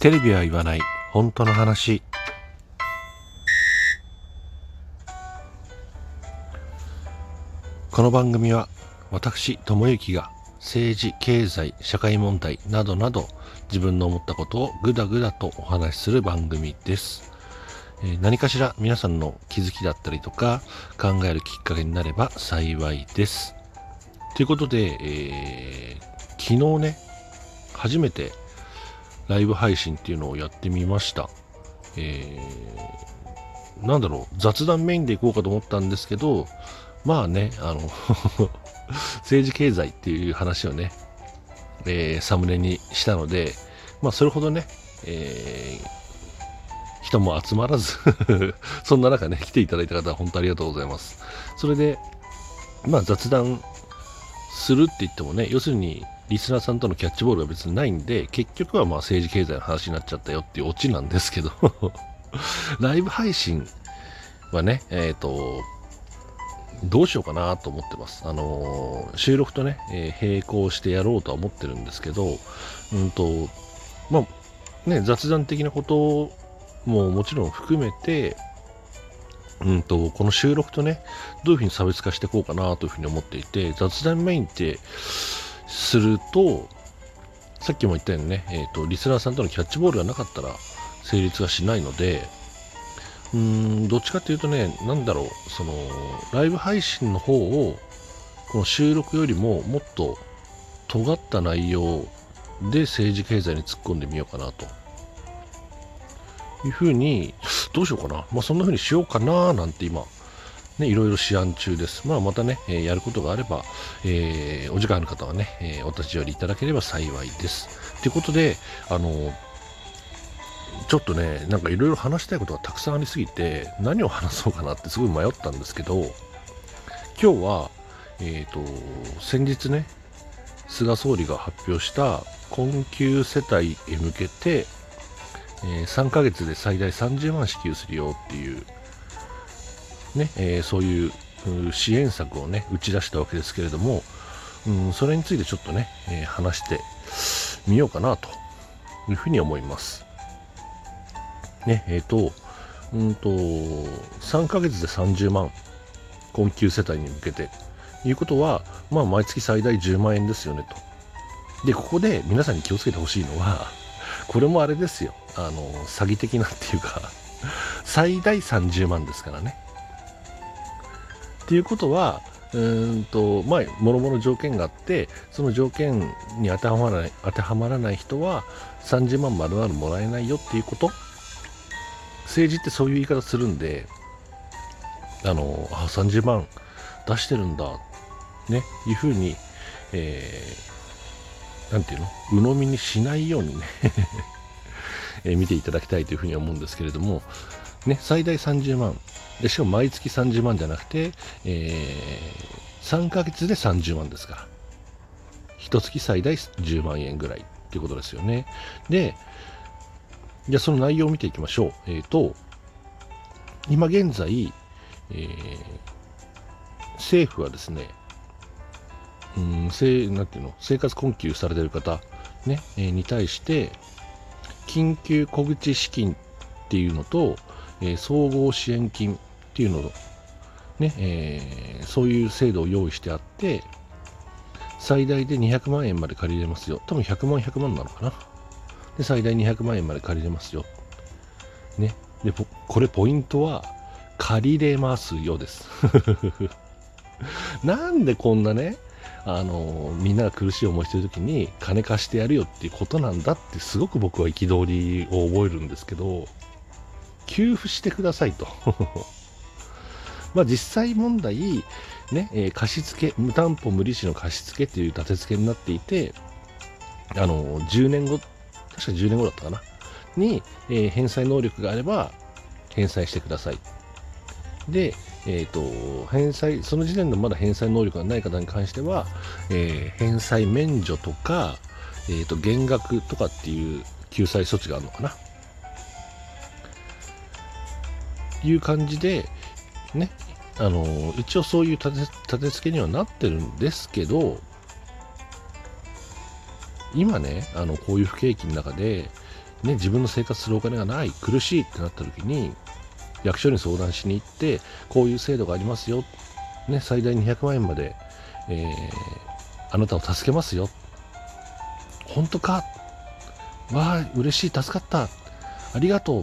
テレビは言わない。本当の話。この番組は私智之が政治経済社会問題などなど自分の思ったことをぐだぐだとお話しする番組です、え何かしら皆さんの気づきだったりとか考えるきっかけになれば幸いです。ということで、えー昨日ね初めてライブ配信っていうのをやってみました。えーなんだろう、雑談メインでいこうかと思ったんですけど、まあね、あの、政治経済っていう話をね、えーサムネにしたので、まあそれほどね、えー人も集まらず、そんな中ね、来ていただいた方は本当ありがとうございます。それで、まあ雑談するって言ってもね、要するにリスナーさんとのキャッチボールは別にないんで、結局はまあ政治経済の話になっちゃったよっていうオチなんですけど、ライブ配信はね、えっ、と、どうしようかなと思ってます。あのー収録とね、えー並行してやろうとは思ってるんですけど、うんと、まあ、ね、雑談的なことももちろん含めて、うんと、この収録とね、どういうふうに差別化していこうかなというふうに思っていて、雑談メインってすると、さっきも言ったようにね、えっ、と、リスナーさんとのキャッチボールがなかったら成立がしないので、うーん、どっちかっていうとね、なんだろう、その、ライブ配信の方を、この収録よりももっと尖った内容で政治経済に突っ込んでみようかなと。いうふうに、どうしようかな。まあ、そんなふうにしようかななんて今、ね、いろいろ思案中です。まあ、またね、えやることがあれば、えーお時間ある方はね、えお立ち寄りいただければ幸いです。ということで、あの、ちょっとね、なんかいろいろ話したいことがたくさんありすぎて、何を話そうかなってすごい迷ったんですけど、今日は、えっ、と、先日ね、菅総理が発表した困窮世帯へ向けて、えー3ヶ月で最大30万支給するよっていう、ね、えーそういう支援策をね、打ち出したわけですけれども、うん、それについてちょっとね、えー話してみようかなというふうに思います。ね、えっ、と、うんと、3ヶ月で30万、困窮世帯に向けて、いうことは、まあ、毎月最大10万円ですよね、と。で、ここで皆さんに気をつけてほしいのは、これもあれですよ、あの、詐欺的なっていうか、最大30万ですからね。っていうことは、うーんと、まあ、もろもろ条件があって、その条件に当てはまらない、当てはまらない人は、30万丸々もらえないよっていうこと。政治ってそういう言い方するんで、あの、あ、30万出してるんだ、ね、いうふうに、えー、なんていうの？鵜呑みにしないようにね、えー見ていただきたいというふうに思うんですけれども、ね、最大30万。で、しかも毎月30万じゃなくて、えー、3ヶ月で30万ですから。一月最大10万円ぐらいっていうことですよね。で、じゃあその内容を見ていきましょう。えっ、と、今現在、えー政府はですね、うん、せなんていうの、生活困窮されてる方、ね、えーに対して、緊急小口資金っていうのと、えー総合支援金っていうのを、ね、えーそういう制度を用意してあって、最大で200万円まで借りれますよ。多分100万100万なのかな。で、最大200万円まで借りれますよ。ね。で、これポイントは、借りれますよです。なんでこんなね、あの、みんなが苦しい思いしてる時に金貸してやるよっていうことなんだってすごく僕は憤りを覚えるんですけど、給付してくださいと。まあ実際問題、ね、えー貸付、無担保無利子の貸付っていう立て付けになっていて、あの、10年後、確か10年後だったかな、に、えー返済能力があれば、返済してください。で、えっ、と、返済、その時点でまだ返済能力がない方に関しては、えー返済免除とか、えっ、と、減額とかっていう救済措置があるのかな。いう感じで、ね、あの、一応そういう立て立て付けにはなってるんですけど、今ね、あの、こういう不景気の中で、ね、自分の生活するお金がない苦しいってなった時に役所に相談しに行ってこういう制度がありますよ、ね、最大200万円まで、えー、あなたを助けますよ。本当か。わあ嬉しい助かった。ありがとう。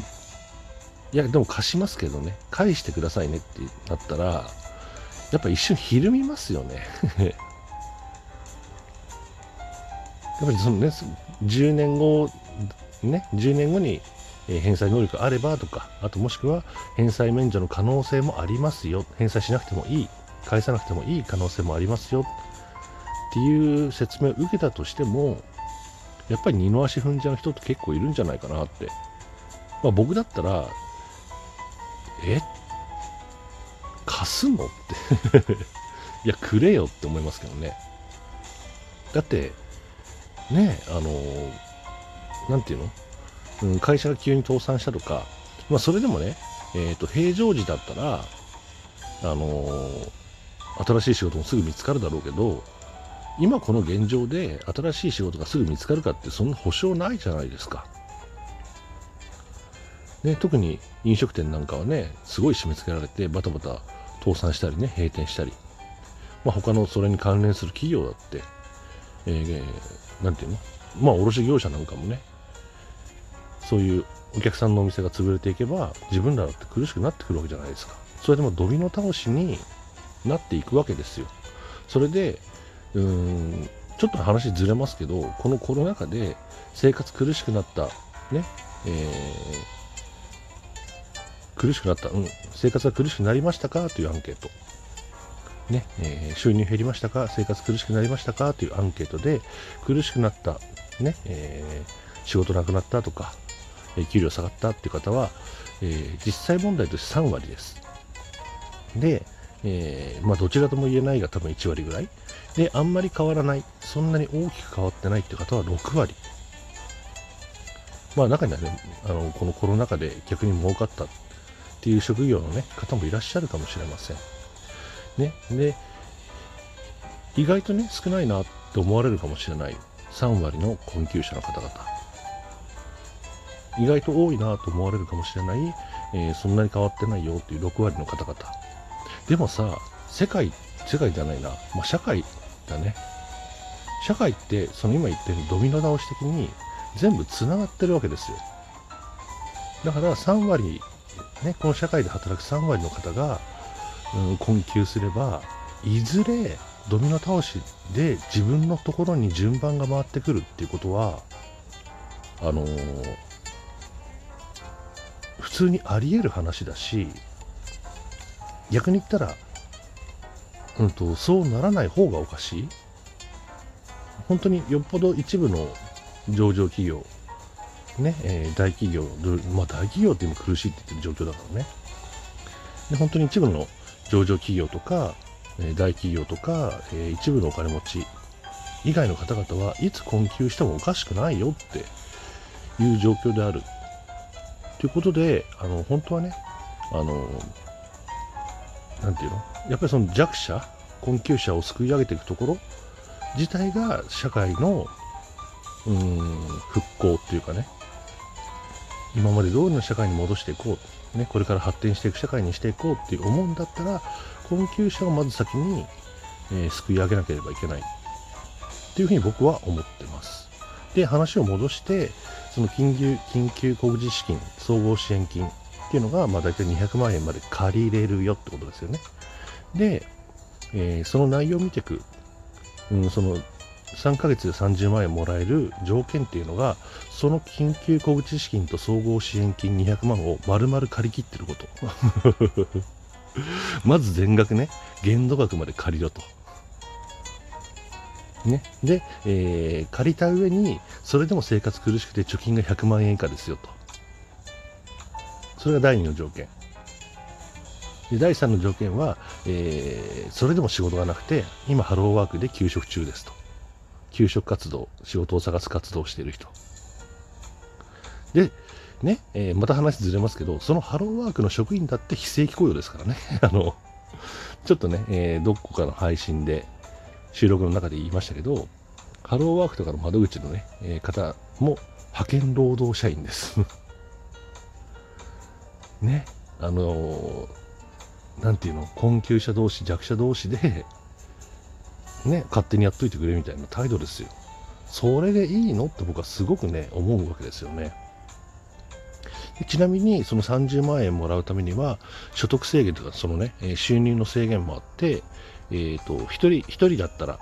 いやでも貸しますけどね。返してくださいねってなったらやっぱ一瞬ひるみますよね。やっぱりそのね10年後ね10年後に返済能力があればとかあともしくは返済免除の可能性もありますよ。返済しなくてもいい。返さなくてもいい。可能性もありますよ。っていう説明を受けたとしてもやっぱり二の足踏んじゃう人って結構いるんじゃないかなって、まあ、僕だったらえ？貸すの？って。いやくれよって思いますけどね。だってねあの何て言うの、うん、会社が急に倒産したとかまあそれでもねえっ、ー、と平常時だったらあの新しい仕事もすぐ見つかるだろうけど今この現状で新しい仕事がすぐ見つかるかってそんな保証ないじゃないですか。ね、特に飲食店なんかはね、すごい締め付けられてバタバタ倒産したりね、閉店したり、まあ、他のそれに関連する企業だって、えー、なんていうの？まあ、卸業者なんかもね、そういうお客さんのお店が潰れていけば、自分らだって苦しくなってくるわけじゃないですか。それでもドミノ倒しになっていくわけですよ。それで、うーんちょっと話ずれますけどこのコロナ禍で生活苦しくなったねえー、苦しくなった、うん、生活が苦しくなりましたか？というアンケート、ね。えー、収入減りましたか？生活苦しくなりましたか？というアンケートで苦しくなった、ね。えー、仕事なくなったとか、え給料下がった。っていう方は、え実際問題として3割です。で、えまあ、どちらとも言えないが多分1割ぐらい。で、あんまり変わらない、そんなに大きく変わってない。って方は6割。まあ中にはね、あのこのコロナ禍で逆に儲かった。っていう職業の、ね、方もいらっしゃるかもしれません。ね、で、意外とね、少ないなって思われるかもしれない3割の困窮者の方々。意外と多いなと思われるかもしれない、えー、そんなに変わってないよっていう6割の方々。でもさ、世界、世界じゃないな、まあ、社会だね社会ってその今言ってるドミノ倒し的に全部つながってるわけですよだから3割ねこの社会で働く3割の方が、うん、困窮すればいずれドミノ倒しで自分のところに順番が回ってくるっていうことはあのー、普通にあり得る話だし逆に言ったら、うんと、そうならない方がおかしい。本当によっぽど一部の上場企業、ね、えー、大企業、まあ大企業って今苦しいって言ってる状況だからね。で本当に一部の上場企業とか、えー、大企業とか、えー、一部のお金持ち以外の方々はいつ困窮してもおかしくないよっていう状況である。ということで、あの、本当はね、あの、なんていうの？やっぱりその弱者、困窮者を救い上げていくところ自体が社会のうん復興っていうかね今まで通りの社会に戻していこう、ね、これから発展していく社会にしていこうって思うんだったら困窮者をまず先に、えー、救い上げなければいけない。っていうふうに僕は思ってます。で話を戻してその緊急緊急小口資金総合支援金っていうのが、まあ、大体200万円まで借りれるよってことですよね。で、えー、その内容を見ていく。うん、その3ヶ月で30万円もらえる条件っていうのがその緊急小口資金と総合支援金200万を丸々借り切ってること。まず全額ね限度額まで借りろと。ね、で、えー、借りた上にそれでも生活苦しくて貯金が100万円以下ですよと。それが第2の条件。で第3の条件は、えー、それでも仕事がなくて、今ハローワークで休職中ですと。休職活動、仕事を探す活動をしている人。で、ね、えー、また話ずれますけど、そのハローワークの職員だって非正規雇用ですからね。あの、ちょっとね、えー、どこかの配信で、収録の中で言いましたけど、ハローワークとかの窓口のね、えー、方も派遣労働者員です ねあのなんていうの困窮者同士弱者同士でね勝手にやっといてくれみたいな態度ですよ。それでいいの？って僕はすごくね思うわけですよね。ちなみにその30万円もらうためには所得制限とかそのね収入の制限もあって、えーと、1人 ,1 人だったら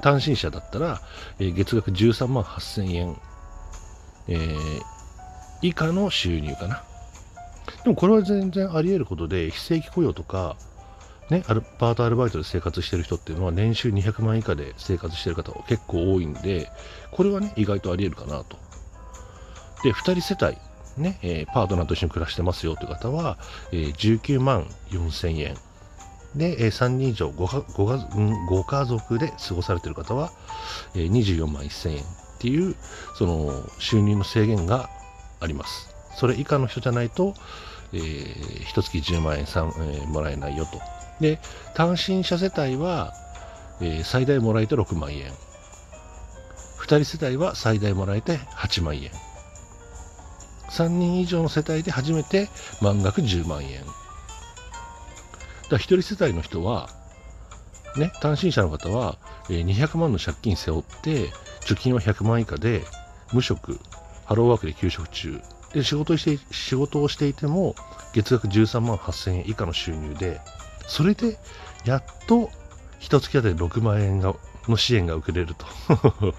単身者だったら、え、月額13万8000円、えー、以下の収入かな。でもこれは全然あり得ることで非正規雇用とかね、アルパートアルバイトで生活してる人っていうのは年収200万以下で生活してる方は結構多いんで、これはね、意外とあり得るかなと。で、2人世帯、ね、えー、パートナーと一緒に暮らしてますよという方は、えー、19万4000円。で、えー、3人以上 5, 5, 5家族で過ごされている方は、えー、24万1000円っていう、その収入の制限があります。それ以下の人じゃないと、えー、1月10万円3、えー、もらえないよと。で、単身者世帯は、えー、最大もらえて6万円。2人世帯は最大もらえて8万円。3人以上の世帯で初めて満額10万円。だ1人世帯の人は、ね、単身者の方は、えー、200万の借金背負って、貯金は100万以下で、無職、ハローワークで休職中、で仕事して仕事をしていても、月額13万8000円以下の収入で、それでやっと一月当たり6万円がの支援が受けれると。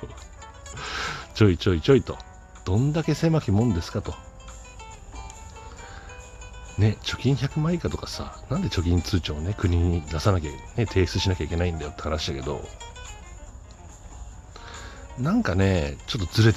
ちょいちょいちょいと。どんだけ狭きもんですかと。ね貯金100万以下とかさなんで貯金通帳をね国に出さなきゃ、ね、提出しなきゃいけないんだよって話だけど。なんかねちょっとずれて